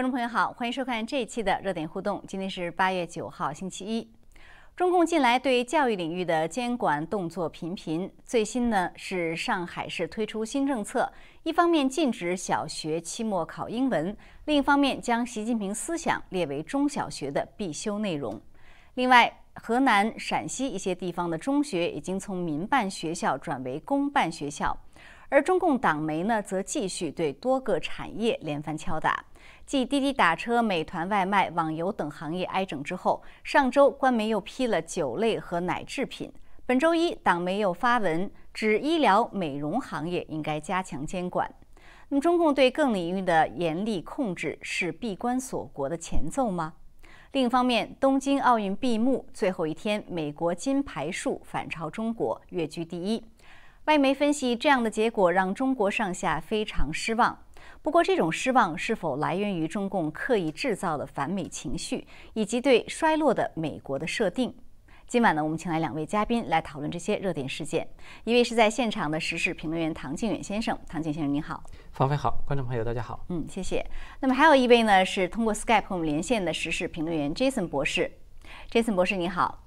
观众朋友好，欢迎收看这一期的热点互动。今天是八月九号，星期一。中共近来对教育领域的监管动作频频，最新呢是上海市推出新政策，一方面禁止小学期末考英文，另一方面将习近平思想列为中小学的必修内容。另外，河南、陕西一些地方的中学已经从民办学校转为公办学校，而中共党媒呢则继续对多个产业连番敲打。继滴滴打车、美团外卖、网游等行业挨整之后，上周官媒又批了酒类和奶制品。本周一，党媒又发文指医疗美容行业应该加强监管。那么，中共对各领域的严厉控制是闭关锁国的前奏吗？另一方面，东京奥运闭幕最后一天，美国金牌数反超中国，跃居第一。外媒分析，这样的结果让中国上下非常失望。不过，这种失望是否来源于中共刻意制造的反美情绪，以及对衰落的美国的设定？今晚呢，我们请来两位嘉宾来讨论这些热点事件。一位是在现场的时事评论员唐靖远先生，唐靖先生您好，方飞好，观众朋友大家好，嗯，谢谢。那么还有一位呢是通过 Skype 和我们连线的时事评论员 Jason 博士，Jason 博士你好，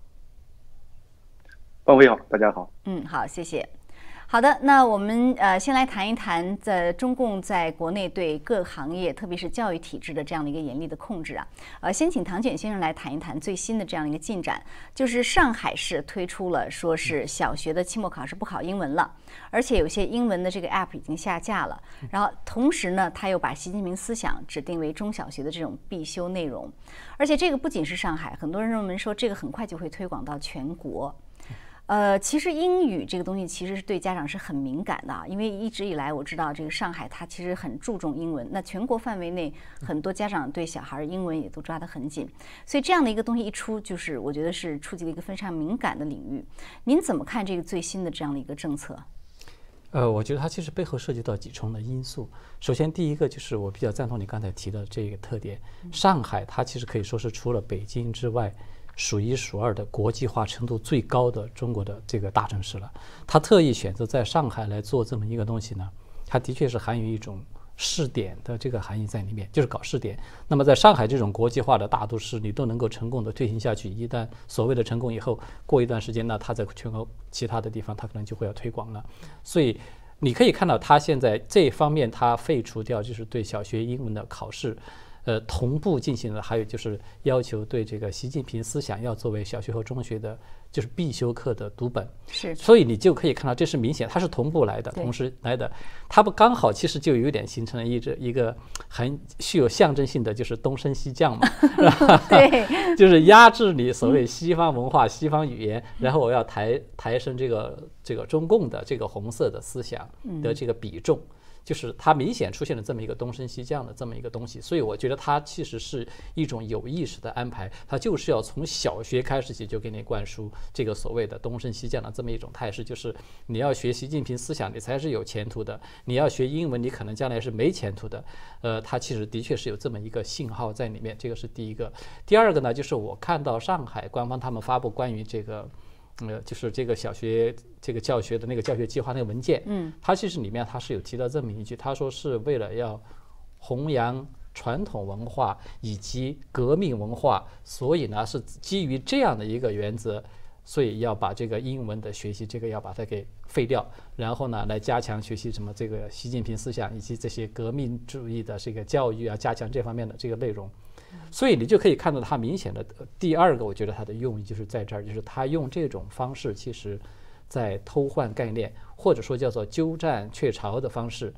方飞好，大家好，嗯，好，谢谢。好的，那我们呃先来谈一谈，在中共在国内对各行业，特别是教育体制的这样的一个严厉的控制啊。呃，先请唐卷先生来谈一谈最新的这样一个进展，就是上海市推出了说是小学的期末考试不考英文了，而且有些英文的这个 app 已经下架了。然后同时呢，他又把习近平思想指定为中小学的这种必修内容，而且这个不仅是上海，很多人认为说这个很快就会推广到全国。呃，其实英语这个东西其实是对家长是很敏感的，因为一直以来我知道这个上海它其实很注重英文，那全国范围内很多家长对小孩英文也都抓得很紧，所以这样的一个东西一出，就是我觉得是触及了一个非常敏感的领域。您怎么看这个最新的这样的一个政策？呃，我觉得它其实背后涉及到几重的因素。首先，第一个就是我比较赞同你刚才提的这个特点，上海它其实可以说是除了北京之外。数一数二的国际化程度最高的中国的这个大城市了，他特意选择在上海来做这么一个东西呢，它的确是含有一种试点的这个含义在里面，就是搞试点。那么在上海这种国际化的大都市，你都能够成功的推行下去，一旦所谓的成功以后，过一段时间呢，它在全国其他的地方，它可能就会要推广了。所以你可以看到，它现在这方面它废除掉就是对小学英文的考试。呃，同步进行的还有就是要求对这个习近平思想要作为小学和中学的，就是必修课的读本。是，所以你就可以看到，这是明显它是同步来的，同时来的。它不刚好其实就有点形成了一这一个很具有象征性的，就是东升西降嘛。对，就是压制你所谓西方文化、西方语言，然后我要抬抬升这个这个中共的这个红色的思想的这个比重。就是它明显出现了这么一个东升西降的这么一个东西，所以我觉得它其实是一种有意识的安排，它就是要从小学开始起就给你灌输这个所谓的东升西降的这么一种态势，就是你要学习近平思想，你才是有前途的；你要学英文，你可能将来是没前途的。呃，它其实的确是有这么一个信号在里面，这个是第一个。第二个呢，就是我看到上海官方他们发布关于这个。呃，就是这个小学这个教学的那个教学计划那个文件，嗯，它其实里面它是有提到这么一句，他说是为了要弘扬传统文化以及革命文化，所以呢是基于这样的一个原则，所以要把这个英文的学习这个要把它给废掉，然后呢来加强学习什么这个习近平思想以及这些革命主义的这个教育啊，加强这方面的这个内容。所以你就可以看到，他明显的第二个，我觉得他的用意就是在这儿，就是他用这种方式，其实，在偷换概念，或者说叫做鸠占鹊巢的方式，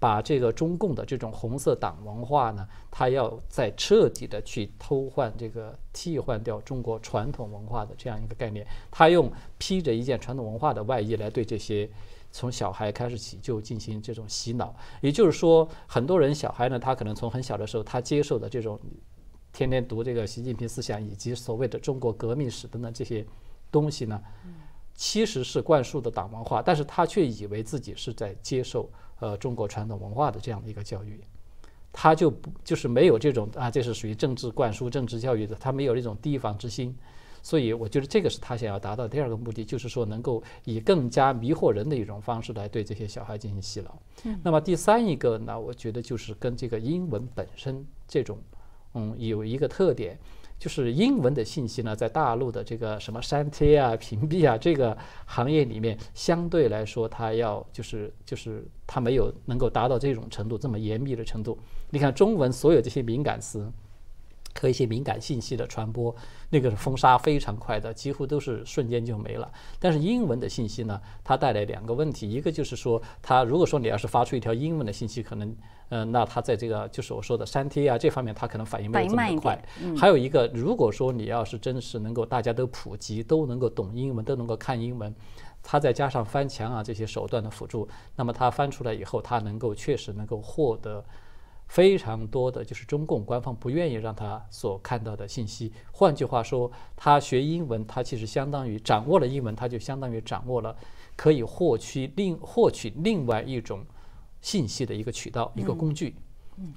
把这个中共的这种红色党文化呢，他要再彻底的去偷换这个替换掉中国传统文化的这样一个概念，他用披着一件传统文化的外衣来对这些从小孩开始起就进行这种洗脑，也就是说，很多人小孩呢，他可能从很小的时候他接受的这种。天天读这个习近平思想以及所谓的中国革命史等等这些东西呢，其实是灌输的党文化，但是他却以为自己是在接受呃中国传统文化的这样的一个教育，他就不就是没有这种啊，这是属于政治灌输、政治教育的，他没有那种提防之心，所以我觉得这个是他想要达到第二个目的，就是说能够以更加迷惑人的一种方式来对这些小孩进行洗脑。那么第三一个呢，我觉得就是跟这个英文本身。这种，嗯，有一个特点，就是英文的信息呢，在大陆的这个什么删贴啊、屏蔽啊这个行业里面，相对来说，它要就是就是它没有能够达到这种程度这么严密的程度。你看中文所有这些敏感词。和一些敏感信息的传播，那个是封杀非常快的，几乎都是瞬间就没了。但是英文的信息呢，它带来两个问题，一个就是说，它如果说你要是发出一条英文的信息，可能，嗯，那它在这个就是我说的删贴啊这方面，它可能反应没有这么快。还有一个，如果说你要是真是能够大家都普及，都能够懂英文，都能够看英文，它再加上翻墙啊这些手段的辅助，那么它翻出来以后，它能够确实能够获得。非常多的就是中共官方不愿意让他所看到的信息。换句话说，他学英文，他其实相当于掌握了英文，他就相当于掌握了可以获取另获取另外一种信息的一个渠道、一个工具。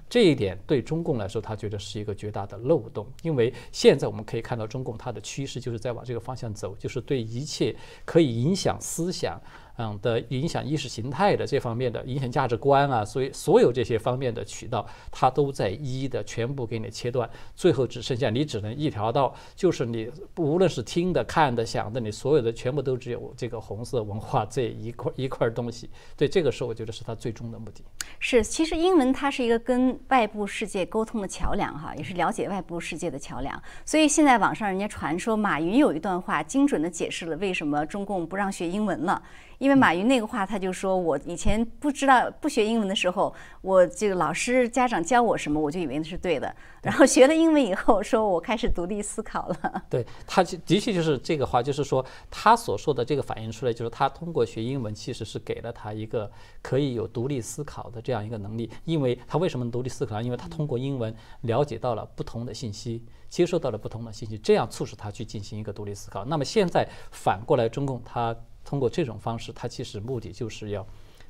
这一点对中共来说，他觉得是一个绝大的漏洞。因为现在我们可以看到，中共它的趋势就是在往这个方向走，就是对一切可以影响思想。嗯的影响意识形态的这方面的影响价值观啊，所以所有这些方面的渠道，它都在一一的全部给你切断，最后只剩下你只能一条道，就是你无论是听的、看的、想的，你所有的全部都只有这个红色文化这一块一块东西。对，这个是我觉得是它最终的目的。是，其实英文它是一个跟外部世界沟通的桥梁哈，也是了解外部世界的桥梁。所以现在网上人家传说马云有一段话，精准的解释了为什么中共不让学英文了。因为马云那个话，他就说我以前不知道不学英文的时候，我这个老师家长教我什么，我就以为那是对的。然后学了英文以后，说我开始独立思考了。对他的确就是这个话，就是说他所说的这个反映出来，就是他通过学英文，其实是给了他一个可以有独立思考的这样一个能力。因为他为什么独立思考？因为他通过英文了解到了不同的信息，接受到了不同的信息，这样促使他去进行一个独立思考。那么现在反过来，中共他。通过这种方式，它其实目的就是要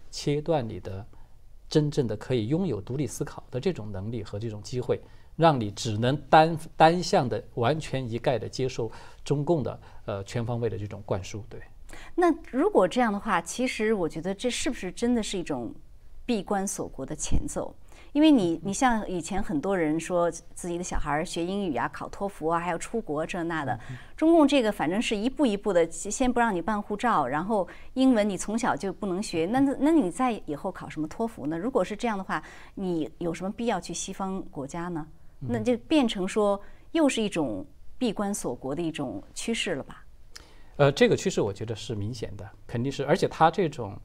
切断你的真正的可以拥有独立思考的这种能力和这种机会，让你只能单单向的、完全一概的接受中共的呃全方位的这种灌输。对。那如果这样的话，其实我觉得这是不是真的是一种闭关锁国的前奏？因为你，你像以前很多人说自己的小孩学英语啊，考托福啊，还要出国这那的。中共这个反正是一步一步的，先不让你办护照，然后英文你从小就不能学，那那你在以后考什么托福呢？如果是这样的话，你有什么必要去西方国家呢？那就变成说又是一种闭关锁国的一种趋势了吧？呃，这个趋势我觉得是明显的，肯定是，而且他这种。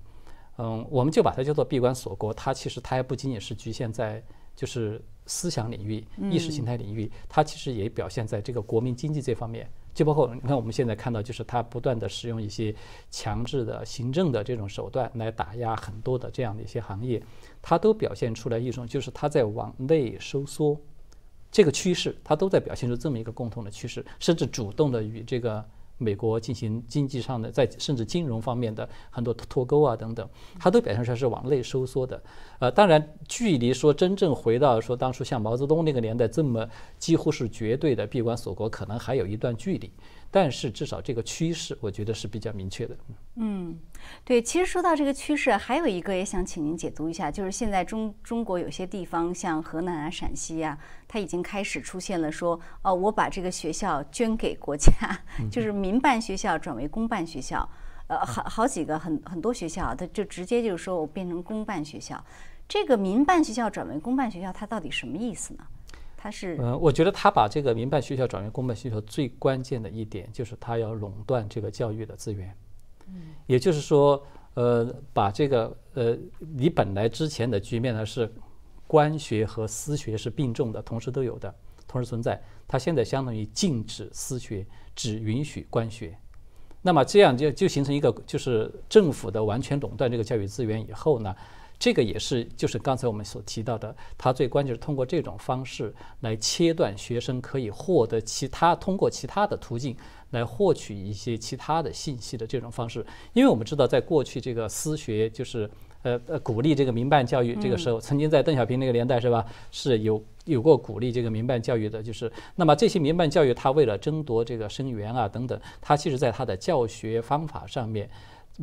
嗯，我们就把它叫做闭关锁国。它其实它还不仅仅是局限在就是思想领域、意识形态领域，它其实也表现在这个国民经济这方面。就包括你看，我们现在看到，就是它不断的使用一些强制的行政的这种手段来打压很多的这样的一些行业，它都表现出来一种就是它在往内收缩这个趋势，它都在表现出这么一个共同的趋势，甚至主动的与这个。美国进行经济上的，在甚至金融方面的很多脱钩啊等等，它都表现出来是往内收缩的。呃，当然，距离说真正回到说当初像毛泽东那个年代这么几乎是绝对的闭关锁国，可能还有一段距离。但是至少这个趋势，我觉得是比较明确的。嗯，对，其实说到这个趋势，还有一个也想请您解读一下，就是现在中中国有些地方，像河南啊、陕西啊，它已经开始出现了说，哦，我把这个学校捐给国家，就是民办学校转为公办学校，呃，好好几个很很多学校，它就直接就是说我变成公办学校。这个民办学校转为公办学校，它到底什么意思呢？嗯，我觉得他把这个民办学校转为公办学校最关键的一点就是他要垄断这个教育的资源，嗯，也就是说，呃，把这个呃，你本来之前的局面呢是官学和私学是并重的，同时都有的，同时存在。他现在相当于禁止私学，只允许官学，那么这样就就形成一个就是政府的完全垄断这个教育资源以后呢？这个也是，就是刚才我们所提到的，它最关键是通过这种方式来切断学生可以获得其他通过其他的途径来获取一些其他的信息的这种方式。因为我们知道，在过去这个私学就是呃呃鼓励这个民办教育这个时候，曾经在邓小平那个年代是吧，是有有过鼓励这个民办教育的。就是那么这些民办教育，它为了争夺这个生源啊等等，它其实在它的教学方法上面。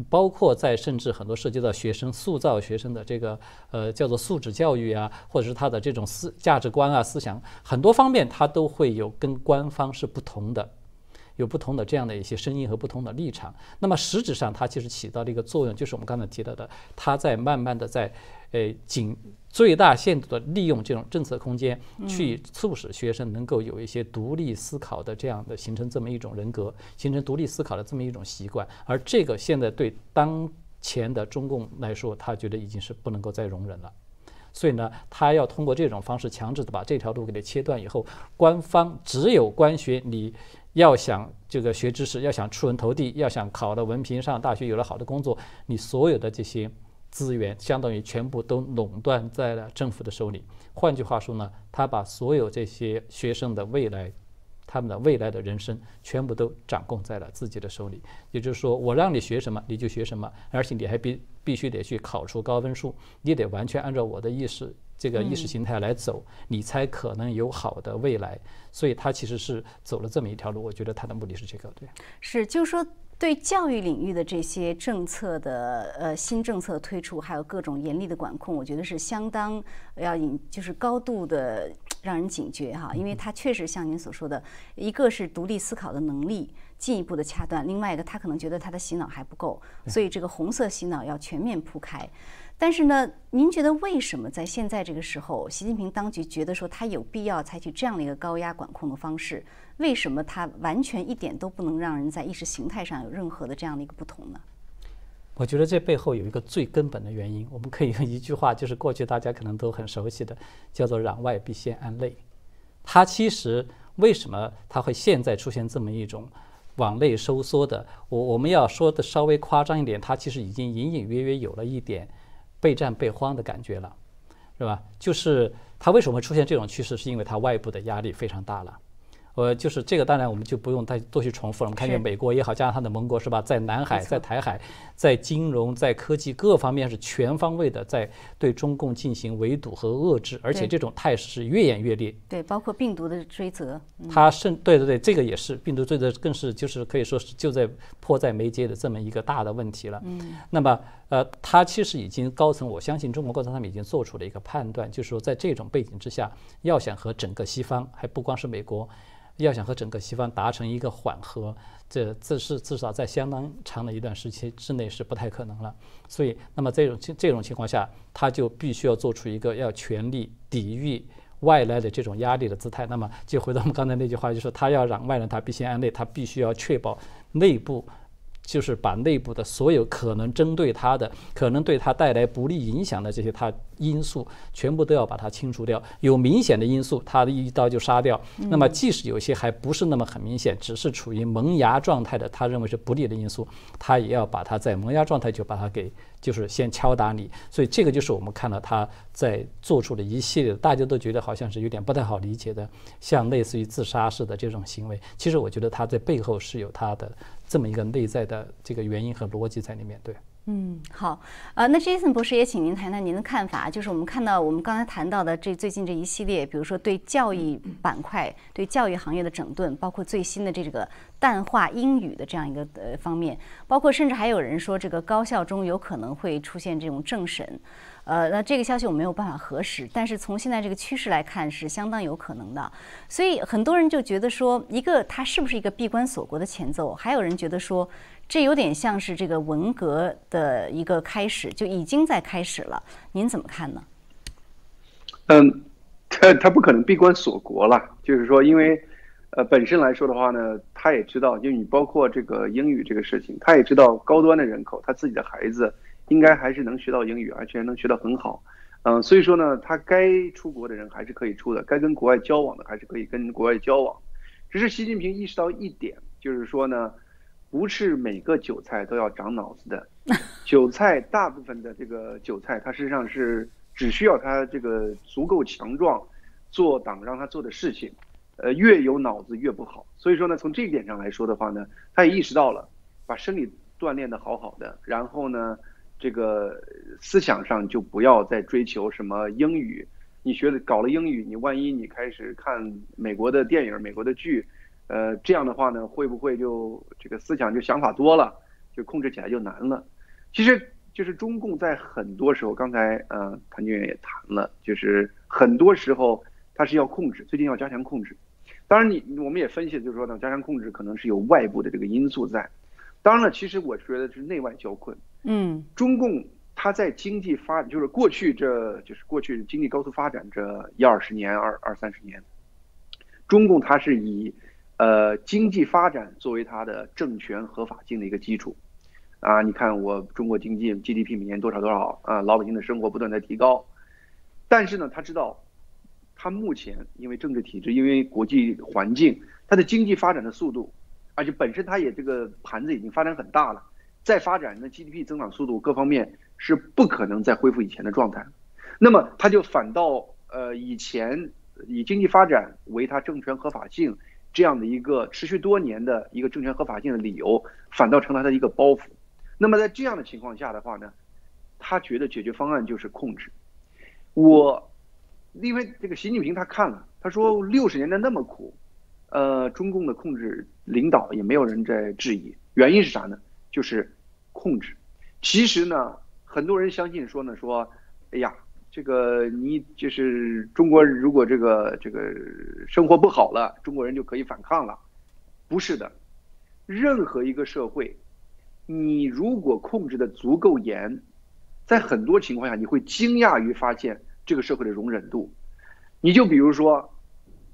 包括在甚至很多涉及到学生塑造学生的这个呃叫做素质教育啊，或者是他的这种思价值观啊、思想很多方面，他都会有跟官方是不同的，有不同的这样的一些声音和不同的立场。那么实质上，它其实起到的一个作用，就是我们刚才提到的，它在慢慢的在呃紧最大限度的利用这种政策空间，去促使学生能够有一些独立思考的这样的形成这么一种人格，形成独立思考的这么一种习惯。而这个现在对当前的中共来说，他觉得已经是不能够再容忍了。所以呢，他要通过这种方式强制的把这条路给它切断以后，官方只有官学，你要想这个学知识，要想出人头地，要想考了文凭上大学有了好的工作，你所有的这些。资源相当于全部都垄断在了政府的手里。换句话说呢，他把所有这些学生的未来，他们的未来的人生，全部都掌控在了自己的手里。也就是说，我让你学什么，你就学什么，而且你还必必须得去考出高分数，你得完全按照我的意识这个意识形态来走，你才可能有好的未来。所以他其实是走了这么一条路。我觉得他的目的是这个，对。是，就是说。对教育领域的这些政策的呃新政策推出，还有各种严厉的管控，我觉得是相当要引，就是高度的让人警觉哈，因为它确实像您所说的，一个是独立思考的能力进一步的掐断，另外一个他可能觉得他的洗脑还不够，所以这个红色洗脑要全面铺开。但是呢，您觉得为什么在现在这个时候，习近平当局觉得说他有必要采取这样的一个高压管控的方式？为什么他完全一点都不能让人在意识形态上有任何的这样的一个不同呢？我觉得这背后有一个最根本的原因，我们可以用一句话，就是过去大家可能都很熟悉的，叫做“攘外必先安内”。它其实为什么它会现在出现这么一种往内收缩的？我我们要说的稍微夸张一点，它其实已经隐隐约约有了一点备战备荒的感觉了，是吧？就是它为什么会出现这种趋势，是因为它外部的压力非常大了。呃，就是这个，当然我们就不用再多去重复了。我们看见美国也好，加上它的盟国是吧，在南海、在台海、在金融、在科技各方面是全方位的在对中共进行围堵和遏制，而且这种态势是越演越烈。对，包括病毒的追责，它甚对对对，这个也是病毒追责，更是就是可以说是就在迫在眉睫的这么一个大的问题了。嗯，那么呃，它其实已经高层，我相信中国高层他们已经做出了一个判断，就是说在这种背景之下，要想和整个西方，还不光是美国。要想和整个西方达成一个缓和，这这是至少在相当长的一段时期之内是不太可能了。所以，那么这种这种情况下，他就必须要做出一个要全力抵御外来的这种压力的姿态。那么，就回到我们刚才那句话，就是他要攘外人，他必先安内，他必须要确保内部。就是把内部的所有可能针对他的、可能对他带来不利影响的这些他因素，全部都要把它清除掉。有明显的因素，他的一刀就杀掉。那么，即使有些还不是那么很明显，只是处于萌芽状态的，他认为是不利的因素，他也要把它在萌芽状态就把它给。就是先敲打你，所以这个就是我们看到他在做出的一系列，大家都觉得好像是有点不太好理解的，像类似于自杀式的这种行为。其实我觉得他在背后是有他的这么一个内在的这个原因和逻辑在里面，对。嗯，好，呃，那 Jason 博士也请您谈谈您的看法，就是我们看到我们刚才谈到的这最近这一系列，比如说对教育板块、对教育行业的整顿，包括最新的这个淡化英语的这样一个呃方面，包括甚至还有人说这个高校中有可能会出现这种政审，呃，那这个消息我没有办法核实，但是从现在这个趋势来看是相当有可能的，所以很多人就觉得说，一个它是不是一个闭关锁国的前奏？还有人觉得说。这有点像是这个文革的一个开始，就已经在开始了。您怎么看呢？嗯，他他不可能闭关锁国了。就是说，因为呃，本身来说的话呢，他也知道，就你包括这个英语这个事情，他也知道高端的人口，他自己的孩子应该还是能学到英语，而且能学到很好。嗯，所以说呢，他该出国的人还是可以出的，该跟国外交往的还是可以跟国外交往。只是习近平意识到一点，就是说呢。不是每个韭菜都要长脑子的，韭菜大部分的这个韭菜，它实际上是只需要它这个足够强壮，做党让他做的事情，呃，越有脑子越不好。所以说呢，从这一点上来说的话呢，他也意识到了，把生理锻炼的好好的，然后呢，这个思想上就不要再追求什么英语，你学了搞了英语，你万一你开始看美国的电影、美国的剧。呃，这样的话呢，会不会就这个思想就想法多了？就控制起来就难了。其实就是中共在很多时候，刚才呃谭军也谈了，就是很多时候它是要控制，最近要加强控制。当然你我们也分析，就是说呢，加强控制可能是有外部的这个因素在。当然了，其实我觉得是内外交困。嗯，中共它在经济发，就是过去这就是过去经济高速发展这一二十年、二二三十年，中共它是以呃经济发展作为它的政权合法性的一个基础。啊，你看我中国经济 GDP 每年多少多少啊，老百姓的生活不断在提高。但是呢，他知道，他目前因为政治体制，因为国际环境，它的经济发展的速度。而且本身它也这个盘子已经发展很大了，再发展那 GDP 增长速度各方面是不可能再恢复以前的状态，那么它就反倒呃以前以经济发展为它政权合法性这样的一个持续多年的一个政权合法性的理由，反倒成了他的一个包袱。那么在这样的情况下的话呢，他觉得解决方案就是控制。我因为这个习近平他看了，他说六十年代那么苦。呃，中共的控制领导也没有人在质疑，原因是啥呢？就是控制。其实呢，很多人相信说呢，说，哎呀，这个你就是中国，如果这个这个生活不好了，中国人就可以反抗了。不是的，任何一个社会，你如果控制的足够严，在很多情况下，你会惊讶于发现这个社会的容忍度。你就比如说，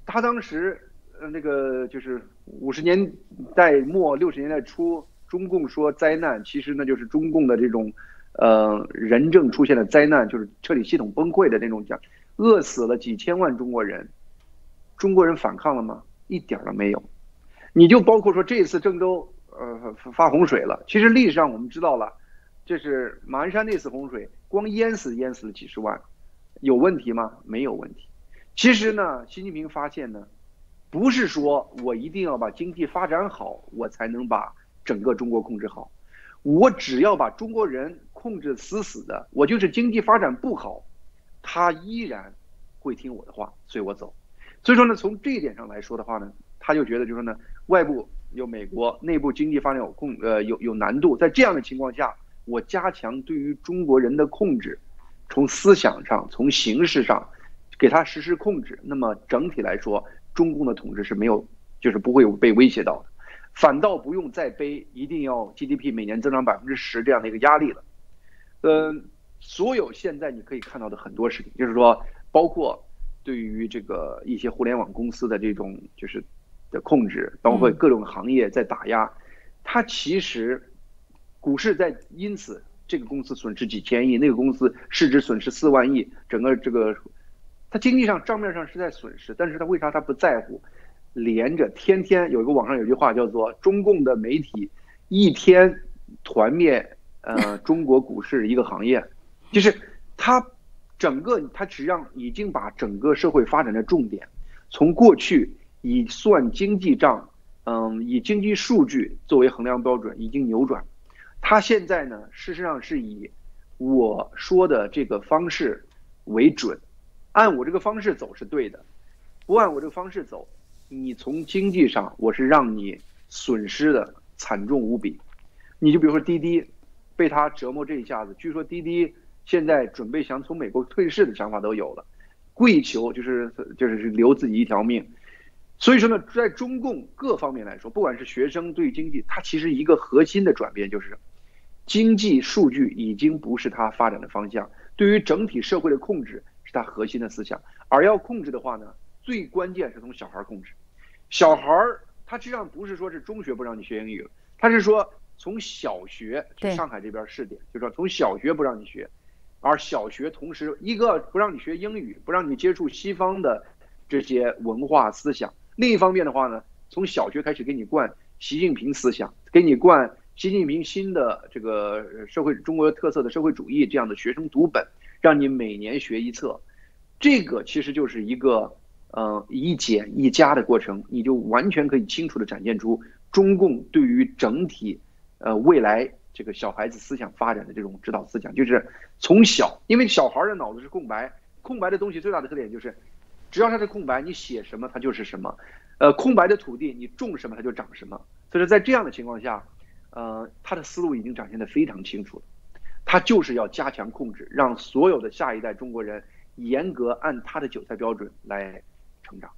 他当时。呃，那个就是五十年代末六十年代初，中共说灾难，其实那就是中共的这种，呃，人政出现了灾难，就是彻底系统崩溃的那种讲，饿死了几千万中国人，中国人反抗了吗？一点都没有。你就包括说这次郑州呃发洪水了，其实历史上我们知道了，这是马鞍山那次洪水，光淹死淹死了几十万，有问题吗？没有问题。其实呢，习近平发现呢。不是说我一定要把经济发展好，我才能把整个中国控制好。我只要把中国人控制死死的，我就是经济发展不好，他依然会听我的话，随我走。所以说呢，从这一点上来说的话呢，他就觉得就是说呢，外部有美国，内部经济发展有控呃有有难度，在这样的情况下，我加强对于中国人的控制，从思想上，从形式上，给他实施控制。那么整体来说。中共的统治是没有，就是不会有被威胁到的，反倒不用再背一定要 GDP 每年增长百分之十这样的一个压力了。嗯，所有现在你可以看到的很多事情，就是说，包括对于这个一些互联网公司的这种就是的控制，包括各种行业在打压，它其实股市在因此这个公司损失几千亿，那个公司市值损失四万亿，整个这个。它经济上账面上是在损失，但是它为啥它不在乎？连着天天有一个网上有句话叫做“中共的媒体一天团灭呃 中国股市一个行业”，就是它整个它实际上已经把整个社会发展的重点从过去以算经济账，嗯，以经济数据作为衡量标准已经扭转，它现在呢事实上是以我说的这个方式为准。按我这个方式走是对的，不按我这个方式走，你从经济上我是让你损失的惨重无比。你就比如说滴滴，被他折磨这一下子，据说滴滴现在准备想从美国退市的想法都有了，跪求就是就是留自己一条命。所以说呢，在中共各方面来说，不管是学生对经济，它其实一个核心的转变就是，经济数据已经不是它发展的方向，对于整体社会的控制。是他核心的思想，而要控制的话呢，最关键是从小孩控制。小孩儿他实际上不是说是中学不让你学英语了，他是说从小学，上海这边试点，就是说从小学不让你学，而小学同时一个不让你学英语，不让你接触西方的这些文化思想；另一方面的话呢，从小学开始给你灌习近平思想，给你灌习近平新的这个社会中国特色的社会主义这样的学生读本。让你每年学一册，这个其实就是一个呃一减一加的过程，你就完全可以清楚的展现出中共对于整体呃未来这个小孩子思想发展的这种指导思想，就是从小，因为小孩的脑子是空白，空白的东西最大的特点就是，只要它是空白，你写什么它就是什么，呃，空白的土地你种什么它就长什么，所以说在这样的情况下，呃，他的思路已经展现的非常清楚了，他就是要加强控制，让所有的下一代中国人严格按他的韭菜标准来成长。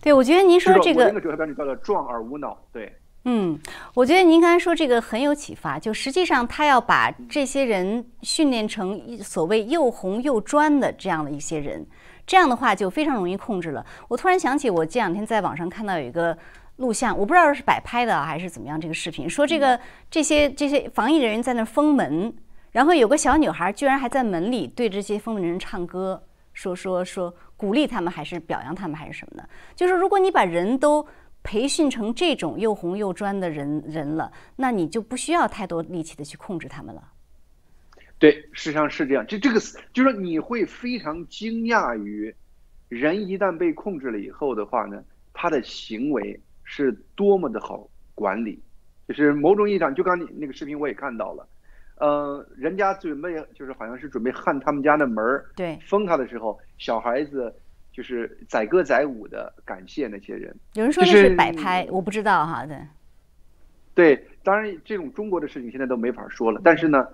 对，我觉得您说这个，这个韭菜标准叫做壮而无脑。对，嗯，我觉得您刚才说这个很有启发。就实际上他要把这些人训练成所谓又红又专的这样的一些人，这样的话就非常容易控制了。我突然想起，我这两天在网上看到有一个录像，我不知道是摆拍的还是怎么样，这个视频说这个这些这些防疫人员在那封门，然后有个小女孩居然还在门里对这些封门人唱歌，说说说。鼓励他们还是表扬他们还是什么的？就是如果你把人都培训成这种又红又专的人人了，那你就不需要太多力气的去控制他们了。对，事实上是这样。这这个就是说你会非常惊讶于，人一旦被控制了以后的话呢，他的行为是多么的好管理。就是某种意义上，就刚你那个视频我也看到了。呃，人家准备就是好像是准备焊他们家的门儿，对，封他的时候，小孩子就是载歌载舞的感谢那些人。有人说那是摆拍，我不知道哈，对。对，当然这种中国的事情现在都没法说了，但是呢，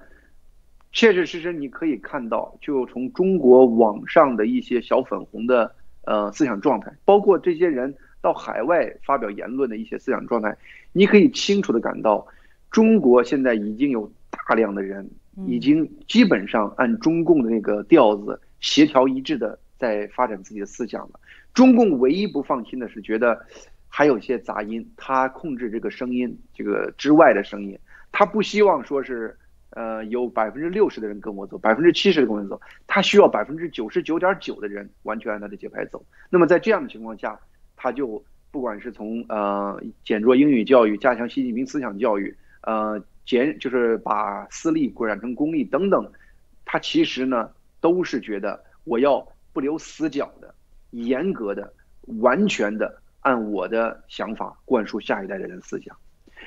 确确实实你可以看到，就从中国网上的一些小粉红的呃思想状态，包括这些人到海外发表言论的一些思想状态，你可以清楚的感到，中国现在已经有。大量的人已经基本上按中共的那个调子协调一致的在发展自己的思想了。中共唯一不放心的是觉得还有一些杂音，他控制这个声音这个之外的声音，他不希望说是呃有百分之六十的人跟我走，百分之七十的跟我走，他需要百分之九十九点九的人完全按他的节拍走。那么在这样的情况下，他就不管是从呃减弱英语教育，加强习近平思想教育，呃。减就是把私立扩展成公立等等，他其实呢都是觉得我要不留死角的、严格的、完全的按我的想法灌输下一代的人思想，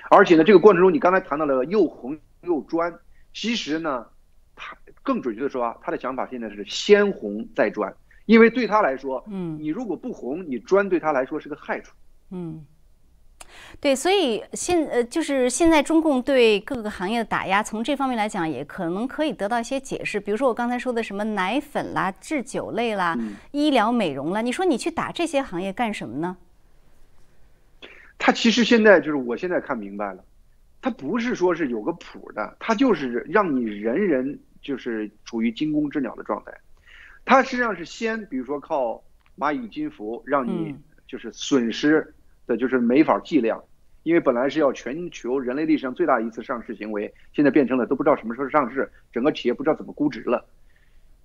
而且呢这个过程中你刚才谈到了又红又专，其实呢他更准确的说啊，他的想法现在是先红再专，因为对他来说，嗯，你如果不红，你专对他来说是个害处，嗯。对，所以现呃，就是现在中共对各个行业的打压，从这方面来讲，也可能可以得到一些解释。比如说我刚才说的什么奶粉啦、制酒类啦、医疗美容啦，你说你去打这些行业干什么呢？他其实现在就是，我现在看明白了，他不是说是有个谱的，他就是让你人人就是处于惊弓之鸟的状态。他实际上是先，比如说靠蚂蚁金服，让你就是损失。的就是没法计量，因为本来是要全球人类历史上最大一次上市行为，现在变成了都不知道什么时候上市，整个企业不知道怎么估值了。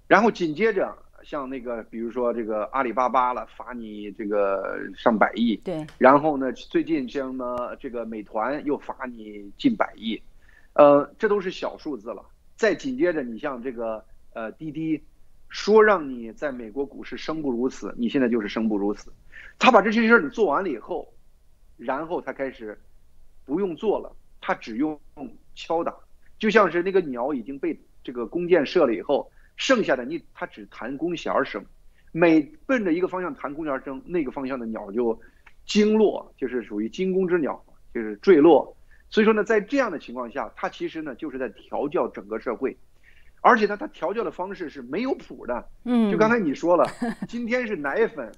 然后紧接着像那个，比如说这个阿里巴巴了，罚你这个上百亿。对。然后呢，最近像呢这个美团又罚你近百亿，呃，这都是小数字了。再紧接着你像这个呃滴滴，说让你在美国股市生不如死，你现在就是生不如死。他把这些事儿你做完了以后，然后他开始不用做了，他只用敲打，就像是那个鸟已经被这个弓箭射了以后，剩下的你他只弹弓弦儿声，每奔着一个方向弹弓弦声，那个方向的鸟就惊落，就是属于惊弓之鸟，就是坠落。所以说呢，在这样的情况下，他其实呢就是在调教整个社会，而且呢，他调教的方式是没有谱的。嗯，就刚才你说了，今天是奶粉。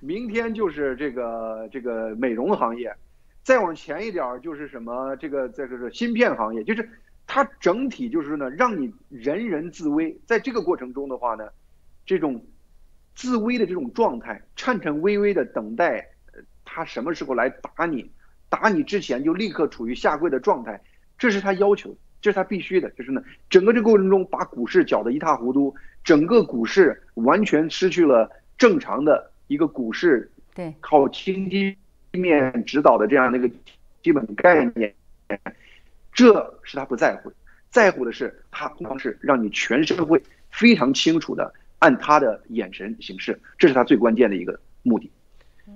明天就是这个这个美容行业，再往前一点就是什么这个这个是芯片行业，就是它整体就是呢，让你人人自危。在这个过程中的话呢，这种自危的这种状态，颤颤巍巍的等待，他什么时候来打你？打你之前就立刻处于下跪的状态，这是他要求，这是他必须的。就是呢，整个这个过程中把股市搅得一塌糊涂，整个股市完全失去了正常的。一个股市对。靠经济面指导的这样的一个基本概念，这是他不在乎，在乎的是他方式让你全社会非常清楚的按他的眼神行事，这是他最关键的一个目的，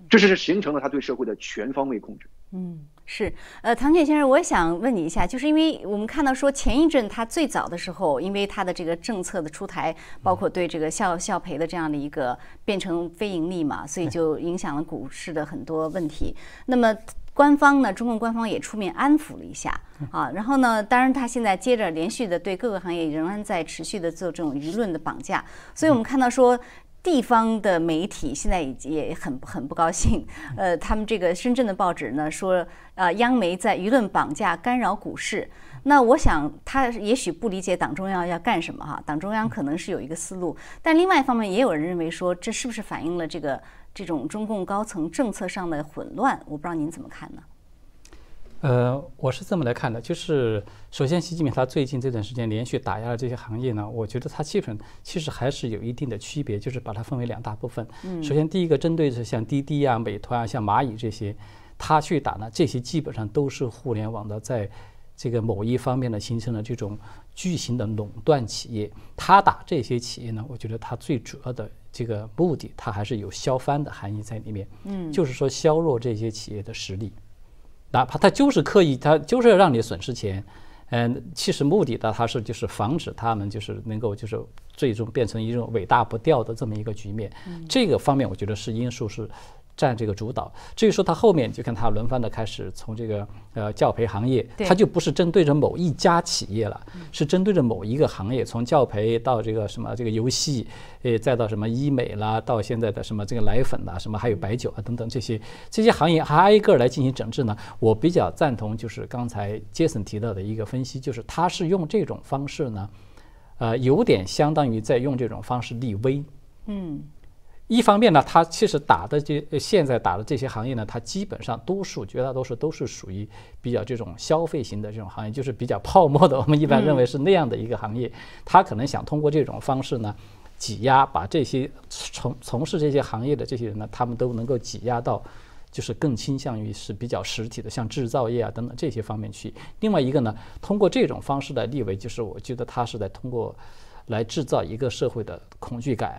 这是形成了他对社会的全方位控制。嗯。是，呃，唐建先生，我也想问你一下，就是因为我们看到说前一阵他最早的时候，因为他的这个政策的出台，包括对这个校校培的这样的一个变成非盈利嘛，所以就影响了股市的很多问题。那么官方呢，中共官方也出面安抚了一下啊。然后呢，当然他现在接着连续的对各个行业仍然在持续的做这种舆论的绑架，所以我们看到说。地方的媒体现在也也很很不高兴，呃，他们这个深圳的报纸呢说，呃，央媒在舆论绑架干扰股市。那我想他也许不理解党中央要干什么哈，党中央可能是有一个思路，但另外一方面也有人认为说，这是不是反映了这个这种中共高层政策上的混乱？我不知道您怎么看呢？呃，我是这么来看的，就是首先，习近平他最近这段时间连续打压了这些行业呢，我觉得他基本其实还是有一定的区别，就是把它分为两大部分。嗯，首先第一个针对是像滴滴啊、美团啊、像蚂蚁这些，他去打呢，这些基本上都是互联网的，在这个某一方面呢形成了这种巨型的垄断企业。他打这些企业呢，我觉得他最主要的这个目的，他还是有削藩的含义在里面。嗯，就是说削弱这些企业的实力。哪怕他就是刻意，他就是要让你损失钱，嗯，其实目的呢，他是就是防止他们就是能够就是最终变成一种尾大不掉的这么一个局面。这个方面，我觉得是因素是。占这个主导。至于说他后面就看他轮番的开始从这个呃教培行业，他就不是针对着某一家企业了，是针对着某一个行业，从教培到这个什么这个游戏，呃，再到什么医美啦，到现在的什么这个奶粉啦，什么还有白酒啊等等这些这些行业，还挨个来进行整治呢。我比较赞同就是刚才杰森提到的一个分析，就是他是用这种方式呢，呃，有点相当于在用这种方式立威。嗯。一方面呢，它其实打的这现在打的这些行业呢，它基本上多数绝大多数都是属于比较这种消费型的这种行业，就是比较泡沫的。我们一般认为是那样的一个行业，它可能想通过这种方式呢，挤压把这些从从事这些行业的这些人呢，他们都能够挤压到，就是更倾向于是比较实体的，像制造业啊等等这些方面去。另外一个呢，通过这种方式来立为，就是我觉得他是在通过来制造一个社会的恐惧感。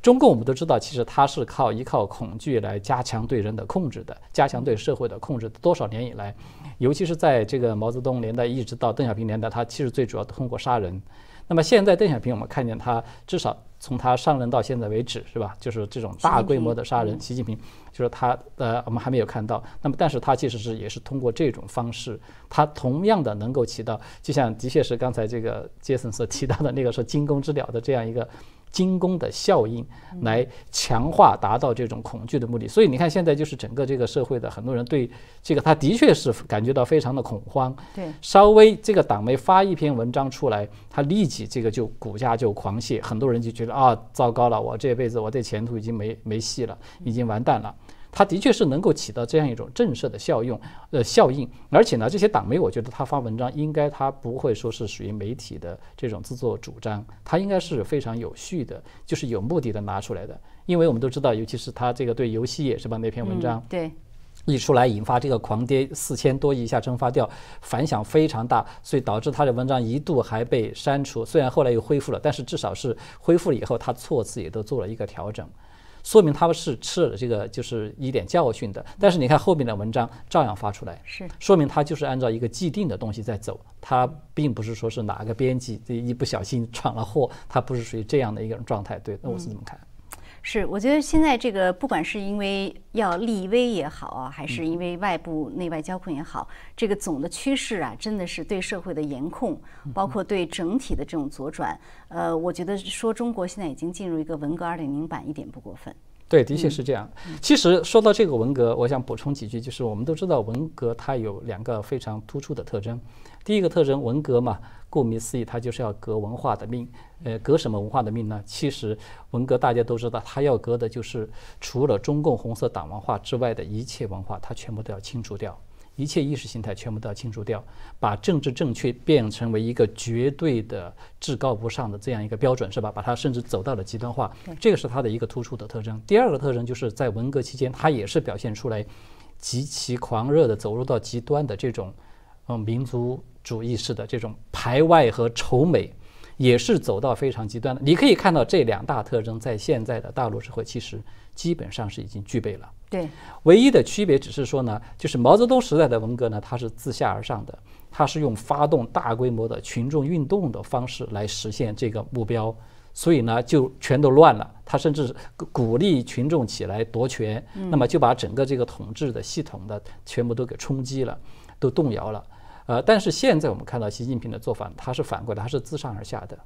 中共我们都知道，其实它是靠依靠恐惧来加强对人的控制的，加强对社会的控制。多少年以来，尤其是在这个毛泽东年代一直到邓小平年代，他其实最主要通过杀人。那么现在邓小平，我们看见他至少从他上任到现在为止，是吧？就是这种大规模的杀人。习近平就是他，呃，我们还没有看到。那么，但是他其实是也是通过这种方式，他同样的能够起到，就像的确是刚才这个杰森所提到的那个说惊弓之鸟的这样一个。惊弓的效应来强化，达到这种恐惧的目的。所以你看，现在就是整个这个社会的很多人对这个，他的确是感觉到非常的恐慌。对，稍微这个党媒发一篇文章出来，他立即这个就股价就狂泻，很多人就觉得啊，糟糕了，我这辈子我这前途已经没没戏了，已经完蛋了。它的确是能够起到这样一种震慑的效用，呃，效应。而且呢，这些党媒，我觉得他发文章应该他不会说是属于媒体的这种自作主张，他应该是非常有序的，就是有目的的拿出来的。因为我们都知道，尤其是他这个对游戏业是吧？那篇文章对一出来，引发这个狂跌四千多亿一下蒸发掉，反响非常大，所以导致他的文章一度还被删除。虽然后来又恢复了，但是至少是恢复了以后，他措辞也都做了一个调整。说明他们是吃了这个就是一点教训的，但是你看后面的文章照样发出来，是说明他就是按照一个既定的东西在走，他并不是说是哪个编辑这一不小心闯了祸，他不是属于这样的一个状态。对，那我是这么看。是，我觉得现在这个不管是因为要立威也好啊，还是因为外部内外交困也好，这个总的趋势啊，真的是对社会的严控，包括对整体的这种左转。呃，我觉得说中国现在已经进入一个文革二点零版，一点不过分。对，的确是这样。其实说到这个文革，我想补充几句，就是我们都知道文革它有两个非常突出的特征。第一个特征，文革嘛，顾名思义，它就是要革文化的命。呃，革什么文化的命呢？其实文革大家都知道，它要革的就是除了中共红色党文化之外的一切文化，它全部都要清除掉。一切意识形态全部都要清除掉，把政治正确变成为一个绝对的至高无上的这样一个标准，是吧？把它甚至走到了极端化，这个是它的一个突出的特征。第二个特征就是在文革期间，它也是表现出来极其狂热的走入到极端的这种嗯民族主义式的这种排外和仇美，也是走到非常极端的。你可以看到这两大特征在现在的大陆社会其实基本上是已经具备了。对，唯一的区别只是说呢，就是毛泽东时代的文革呢，它是自下而上的，它是用发动大规模的群众运动的方式来实现这个目标。所以呢就全都乱了。他甚至鼓励群众起来夺权，那么就把整个这个统治的系统的全部都给冲击了，都动摇了。呃，但是现在我们看到习近平的做法，他是反过来，他是自上而下的，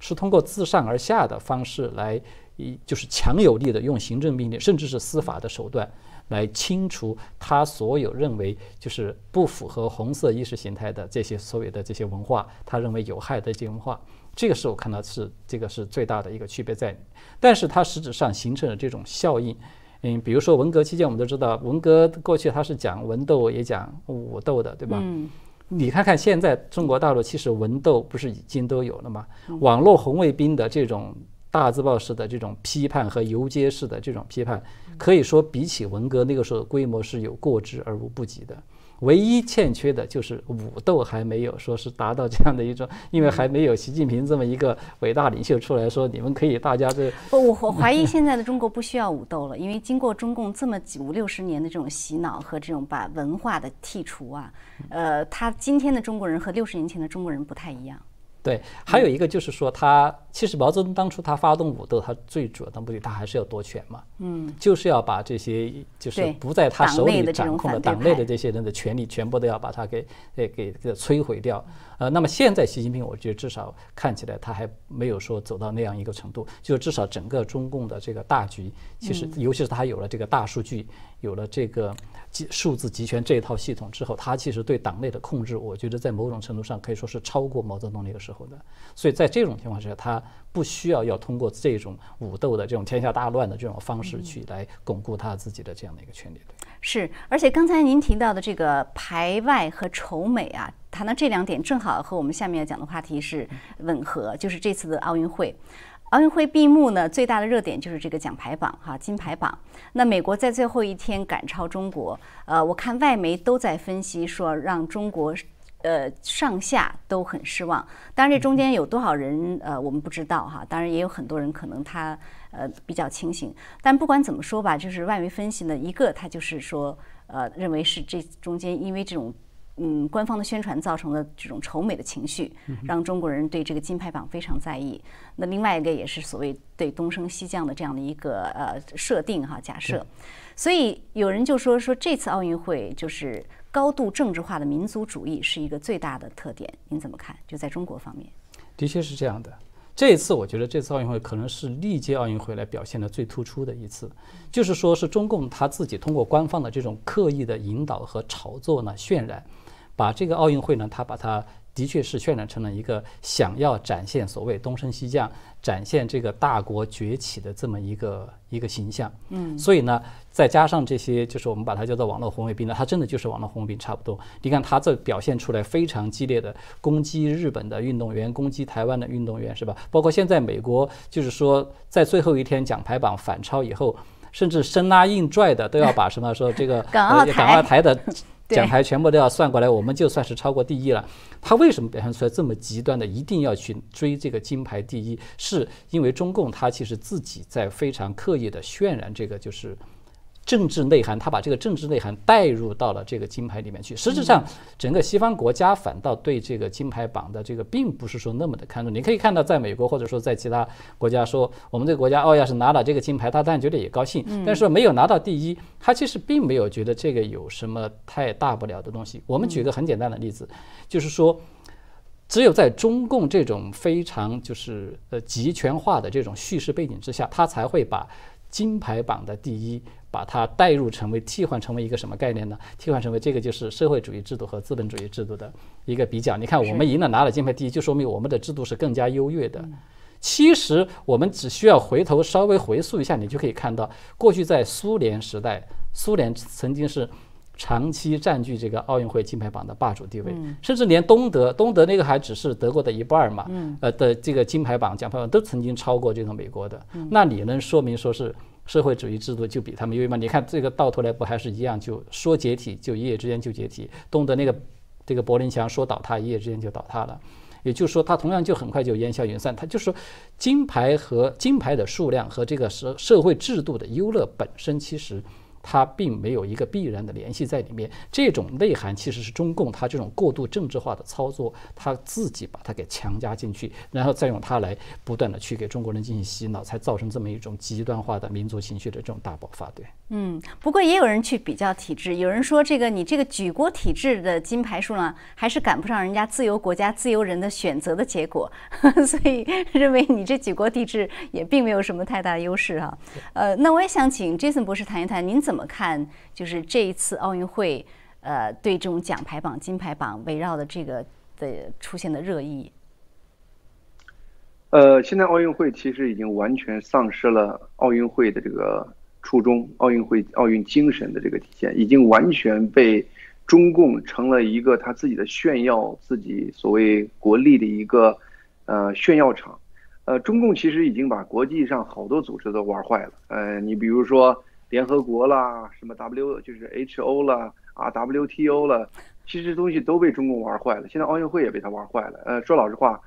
是通过自上而下的方式来，一就是强有力的用行政命令，甚至是司法的手段来清除他所有认为就是不符合红色意识形态的这些所谓的这些文化，他认为有害的这些文化。这个是我看到是这个是最大的一个区别在，但是它实质上形成了这种效应。嗯，比如说文革期间，我们都知道文革过去它是讲文斗也讲武斗的，对吧？嗯。你看看现在中国大陆，其实文斗不是已经都有了吗？网络红卫兵的这种大字报式的这种批判和游街式的这种批判，可以说比起文革那个时候的规模是有过之而无不及的。唯一欠缺的就是武斗还没有说是达到这样的一种，因为还没有习近平这么一个伟大领袖出来说，你们可以大家这，我我怀疑现在的中国不需要武斗了，因为经过中共这么几五六十年的这种洗脑和这种把文化的剔除啊，呃，他今天的中国人和六十年前的中国人不太一样。对，还有一个就是说，他其实毛泽东当初他发动武斗，他最主要的目的，他还是要夺权嘛，嗯，就是要把这些就是不在他手里掌控的党内的这些人的权利，全部都要把他给给给给摧毁掉。呃，那么现在习近平，我觉得至少看起来他还没有说走到那样一个程度，就至少整个中共的这个大局，其实尤其是他有了这个大数据，有了这个集。数字集权这一套系统之后，他其实对党内的控制，我觉得在某种程度上可以说是超过毛泽东那个时候的。所以在这种情况下，他不需要要通过这种武斗的这种天下大乱的这种方式去来巩固他自己的这样的一个权利。是，而且刚才您提到的这个排外和仇美啊，谈到这两点，正好和我们下面要讲的话题是吻合，就是这次的奥运会。奥运会闭幕呢，最大的热点就是这个奖牌榜哈，金牌榜。那美国在最后一天赶超中国，呃，我看外媒都在分析说，让中国呃上下都很失望。当然，这中间有多少人呃，我们不知道哈。当然，也有很多人可能他呃比较清醒。但不管怎么说吧，就是外围分析呢，一个他就是说，呃，认为是这中间因为这种。嗯，官方的宣传造成的这种仇美的情绪，让中国人对这个金牌榜非常在意。那另外一个也是所谓对东升西降的这样的一个呃设定哈假设。所以有人就说说这次奥运会就是高度政治化的民族主义是一个最大的特点。您怎么看？就在中国方面，的确是这样的。这一次我觉得这次奥运会可能是历届奥运会来表现的最突出的一次，就是说是中共他自己通过官方的这种刻意的引导和炒作呢渲染。把这个奥运会呢，他把它的确是渲染成了一个想要展现所谓东升西降、展现这个大国崛起的这么一个一个形象。嗯，所以呢，再加上这些，就是我们把它叫做网络红卫兵呢，它真的就是网络红卫兵差不多。你看，他这表现出来非常激烈的攻击日本的运动员，攻击台湾的运动员，是吧？包括现在美国，就是说在最后一天奖牌榜反超以后，甚至生拉硬拽的都要把什么说这个港澳台的。奖牌全部都要算过来，我们就算是超过第一了。他为什么表现出来这么极端的，一定要去追这个金牌第一？是因为中共他其实自己在非常刻意的渲染这个，就是。政治内涵，他把这个政治内涵带入到了这个金牌里面去。实质上，整个西方国家反倒对这个金牌榜的这个并不是说那么的看重。你可以看到，在美国或者说在其他国家，说我们这个国家哦，要是拿了这个金牌，他当然觉得也高兴。但是说没有拿到第一，他其实并没有觉得这个有什么太大不了的东西。我们举个很简单的例子，就是说，只有在中共这种非常就是呃集权化的这种叙事背景之下，他才会把金牌榜的第一。把它代入成为替换成为一个什么概念呢？替换成为这个就是社会主义制度和资本主义制度的一个比较。你看，我们赢了拿了金牌第一，就说明我们的制度是更加优越的。其实我们只需要回头稍微回溯一下，你就可以看到，过去在苏联时代，苏联曾经是长期占据这个奥运会金牌榜的霸主地位，甚至连东德，东德那个还只是德国的一半嘛，呃的这个金牌榜奖牌榜都曾经超过这个美国的。那你能说明说是？社会主义制度就比他们优越吗？你看这个到头来不还是一样？就说解体就一夜之间就解体，东德那个这个柏林墙说倒塌一夜之间就倒塌了。也就是说，它同样就很快就烟消云散。它就是说，金牌和金牌的数量和这个社社会制度的优乐本身，其实它并没有一个必然的联系在里面。这种内涵其实是中共它这种过度政治化的操作，它自己把它给强加进去，然后再用它来不断的去给中国人进行洗脑，才造成这么一种极端化的民族情绪的这种大爆发。对，嗯，不过也有人去比较体制，有人说这个你这个举国体制的金牌数量还是赶不上人家自由国家自由人的选择的结果，所以认为你这举国体制也并没有什么太大的优势哈。呃，那我也想请 Jason 博士谈一谈，您怎么看？就是这一次奥运会，呃，对这种奖牌榜、金牌榜围绕的这个的出现的热议。呃，现在奥运会其实已经完全丧失了奥运会的这个初衷，奥运会奥运精神的这个体现，已经完全被中共成了一个他自己的炫耀自己所谓国力的一个呃炫耀场。呃，中共其实已经把国际上好多组织都玩坏了。呃，你比如说联合国啦，什么 W 就是 HO 啦，啊 WTO 了，其实东西都被中共玩坏了。现在奥运会也被他玩坏了。呃，说老实话，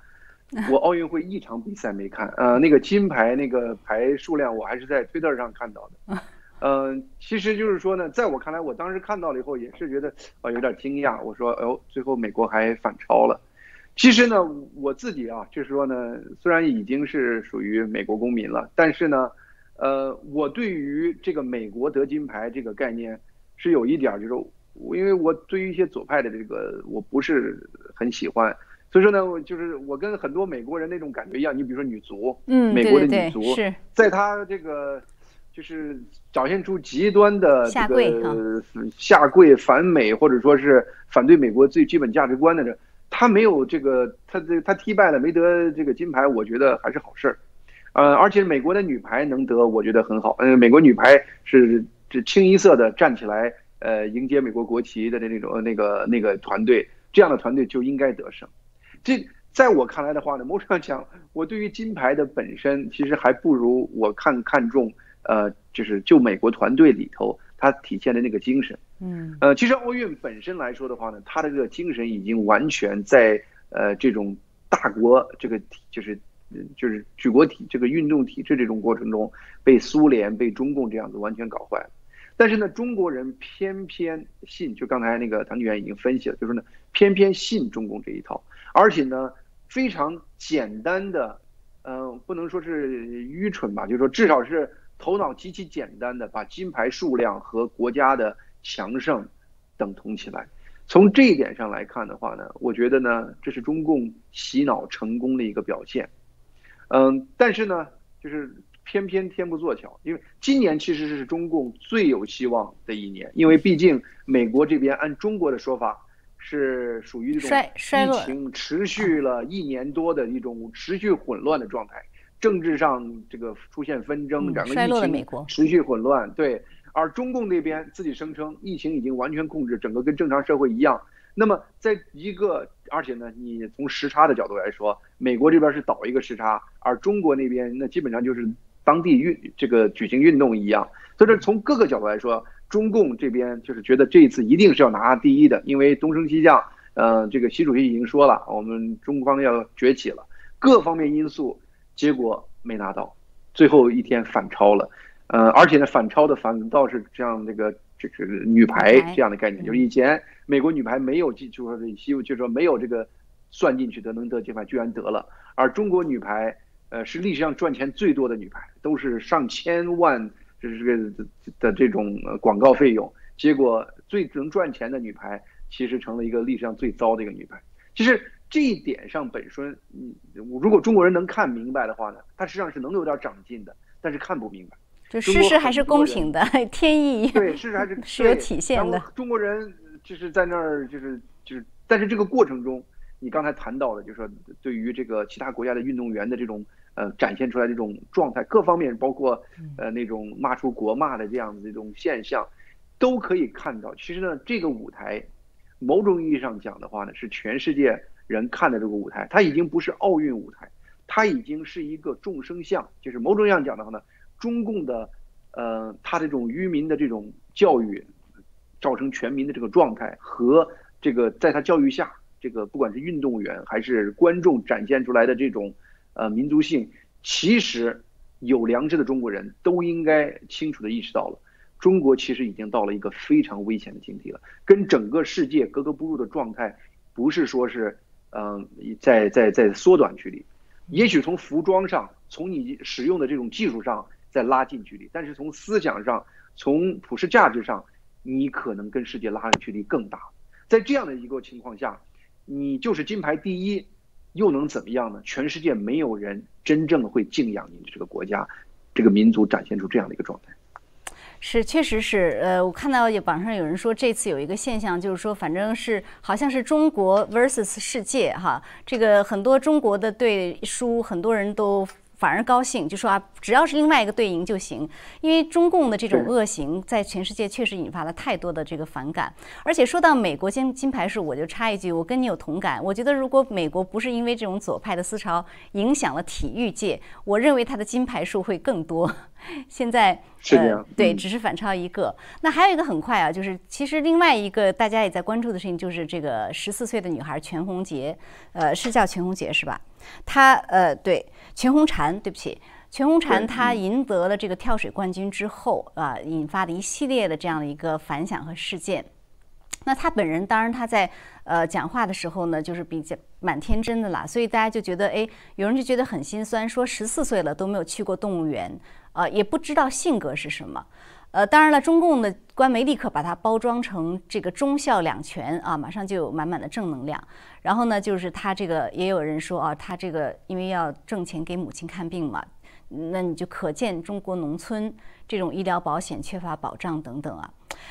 我奥运会一场比赛没看。呃，那个金牌那个牌数量，我还是在推特上看到的。嗯，其实就是说呢，在我看来，我当时看到了以后也是觉得啊有点惊讶。我说，哎呦，最后美国还反超了。其实呢，我自己啊，就是说呢，虽然已经是属于美国公民了，但是呢，呃，我对于这个美国得金牌这个概念是有一点儿，就是因为我对于一些左派的这个我不是很喜欢，所以说呢，就是我跟很多美国人那种感觉一样，你比如说女足，嗯，美国的女足，是，在她这个就是表现出极端的这个下跪反美，或者说是反对美国最基本价值观的这。他没有这个，他这他踢败了没得这个金牌，我觉得还是好事儿，呃，而且美国的女排能得，我觉得很好。嗯，美国女排是这清一色的站起来，呃，迎接美国国旗的那种那个那个团队，这样的团队就应该得胜。这在我看来的话呢，某种上讲，我对于金牌的本身其实还不如我看看重，呃，就是就美国团队里头。它体现的那个精神，嗯，呃，其实奥运本身来说的话呢，它的这个精神已经完全在呃这种大国这个体就是就是举国体这个运动体制这种过程中被苏联被中共这样子完全搞坏了。但是呢，中国人偏偏信，就刚才那个唐议员已经分析了，就是呢偏偏信中共这一套，而且呢非常简单的，嗯，不能说是愚蠢吧，就是说至少是。头脑极其简单的把金牌数量和国家的强盛等同起来，从这一点上来看的话呢，我觉得呢，这是中共洗脑成功的一个表现。嗯，但是呢，就是偏偏天不作巧，因为今年其实是中共最有希望的一年，因为毕竟美国这边按中国的说法是属于这种疫情持续了一年多的一种持续混乱的状态。政治上这个出现纷争，两个疫情持续混乱，对。而中共那边自己声称疫情已经完全控制，整个跟正常社会一样。那么在一个，而且呢，你从时差的角度来说，美国这边是倒一个时差，而中国那边那基本上就是当地运这个举行运动一样。所以说从各个角度来说，中共这边就是觉得这一次一定是要拿第一的，因为东升西降，呃，这个习主席已经说了，我们中方要崛起了，各方面因素。结果没拿到，最后一天反超了，呃，而且呢，反超的反倒是像这个这个女排这样的概念，就是以前美国女排没有进，就说西，就说没有这个算进去的能得金牌，居然得了。而中国女排，呃，是历史上赚钱最多的女排，都是上千万，就是这个的这种广告费用。结果最能赚钱的女排，其实成了一个历史上最糟的一个女排。其实。这一点上本身，嗯，如果中国人能看明白的话呢，他实际上是能有点长进的，但是看不明白。就 事实还是公平的，天意对事实还是是有体现的。中国人就是在那儿，就是就是，但是这个过程中，你刚才谈到的，就是说对于这个其他国家的运动员的这种呃展现出来这种状态，各方面包括呃那种骂出国骂的这样子这种现象，都可以看到。其实呢，这个舞台，某种意义上讲的话呢，是全世界。人看的这个舞台，它已经不是奥运舞台，它已经是一个众生相。就是某种意义上讲的话呢，中共的，呃，他这种愚民的这种教育，造成全民的这个状态和这个在他教育下，这个不管是运动员还是观众展现出来的这种，呃，民族性，其实有良知的中国人都应该清楚的意识到了，中国其实已经到了一个非常危险的境地了，跟整个世界格格不入的状态，不是说是嗯在在在缩短距离，也许从服装上，从你使用的这种技术上在拉近距离，但是从思想上，从普世价值上，你可能跟世界拉的距离更大。在这样的一个情况下，你就是金牌第一，又能怎么样呢？全世界没有人真正会敬仰你这个国家，这个民族展现出这样的一个状态。是，确实是。呃，我看到网上有人说，这次有一个现象，就是说，反正是好像是中国 versus 世界哈。这个很多中国的队输，很多人都。反而高兴，就说啊，只要是另外一个队赢就行，因为中共的这种恶行在全世界确实引发了太多的这个反感。而且说到美国金金牌数，我就插一句，我跟你有同感。我觉得如果美国不是因为这种左派的思潮影响了体育界，我认为它的金牌数会更多。现在是这样，对，只是反超一个。那还有一个很快啊，就是其实另外一个大家也在关注的事情，就是这个十四岁的女孩全红婕，呃，是叫全红婕是吧？她呃，对。全红婵，对不起，全红婵她赢得了这个跳水冠军之后啊，引发了一系列的这样的一个反响和事件。那她本人当然她在呃讲话的时候呢，就是比较蛮天真的啦，所以大家就觉得哎，有人就觉得很心酸，说十四岁了都没有去过动物园，呃，也不知道性格是什么。呃，当然了，中共的官媒立刻把它包装成这个忠孝两全啊，马上就有满满的正能量。然后呢，就是他这个也有人说啊，他这个因为要挣钱给母亲看病嘛，那你就可见中国农村这种医疗保险缺乏保障等等啊。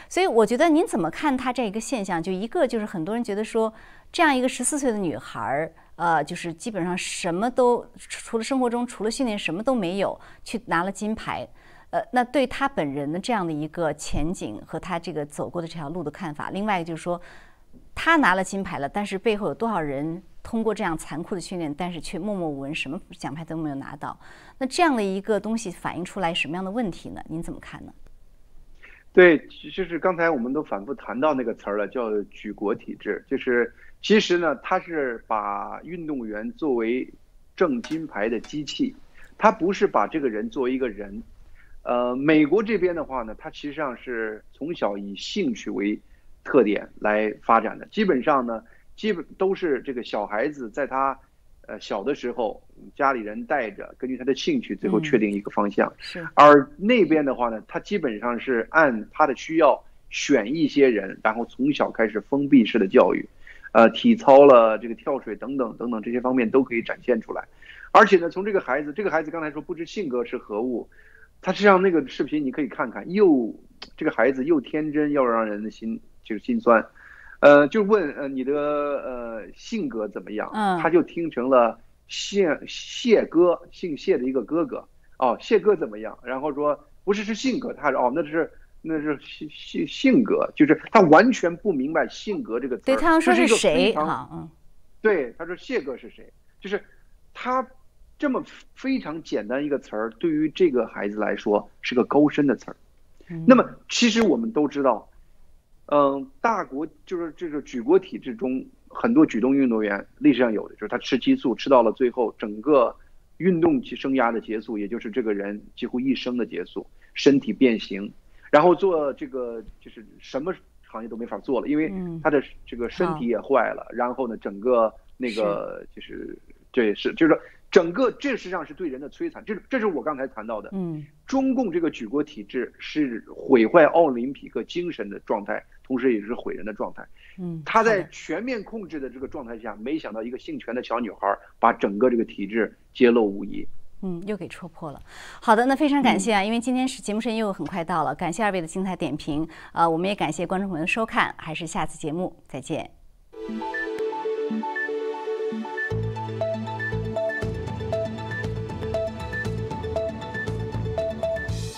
所以我觉得您怎么看他这一个现象？就一个就是很多人觉得说，这样一个十四岁的女孩儿，呃，就是基本上什么都除了生活中除了训练什么都没有，去拿了金牌。呃，那对他本人的这样的一个前景和他这个走过的这条路的看法，另外一个就是说，他拿了金牌了，但是背后有多少人通过这样残酷的训练，但是却默默无闻，什么奖牌都没有拿到？那这样的一个东西反映出来什么样的问题呢？您怎么看呢？对，就是刚才我们都反复谈到那个词儿了，叫举国体制。就是其实呢，他是把运动员作为挣金牌的机器，他不是把这个人作为一个人。呃，美国这边的话呢，它实际上是从小以兴趣为特点来发展的。基本上呢，基本都是这个小孩子在他呃小的时候，家里人带着，根据他的兴趣，最后确定一个方向。是。而那边的话呢，他基本上是按他的需要选一些人，然后从小开始封闭式的教育，呃，体操了，这个跳水等等等等这些方面都可以展现出来。而且呢，从这个孩子，这个孩子刚才说不知性格是何物。他实际上那个视频你可以看看，又这个孩子又天真又让人的心就是心酸，呃，就问呃你的呃性格怎么样？嗯，他就听成了谢谢哥，姓谢的一个哥哥哦，谢哥怎么样？然后说不是是性格，他说哦那是那是性性性格，就是他完全不明白性格这个词。对，他说是谁哈？嗯，对，他说谢哥是谁？就是他。这么非常简单一个词儿，对于这个孩子来说是个高深的词儿。那么，其实我们都知道，嗯，大国就是这个举国体制中很多举重运动员历史上有的，就是他吃激素吃到了最后，整个运动生涯的结束，也就是这个人几乎一生的结束，身体变形，然后做这个就是什么行业都没法做了，因为他的这个身体也坏了，然后呢，整个那个就是对是就是说。整个这实际上是对人的摧残，这这是我刚才谈到的。嗯，中共这个举国体制是毁坏奥林匹克精神的状态，同时也是毁人的状态。嗯，他在全面控制的这个状态下，没想到一个姓权的小女孩把整个这个体制揭露无遗。嗯，又给戳破了。好的，那非常感谢啊，因为今天是节目时间又很快到了，感谢二位的精彩点评。呃，我们也感谢观众朋友的收看，还是下次节目再见。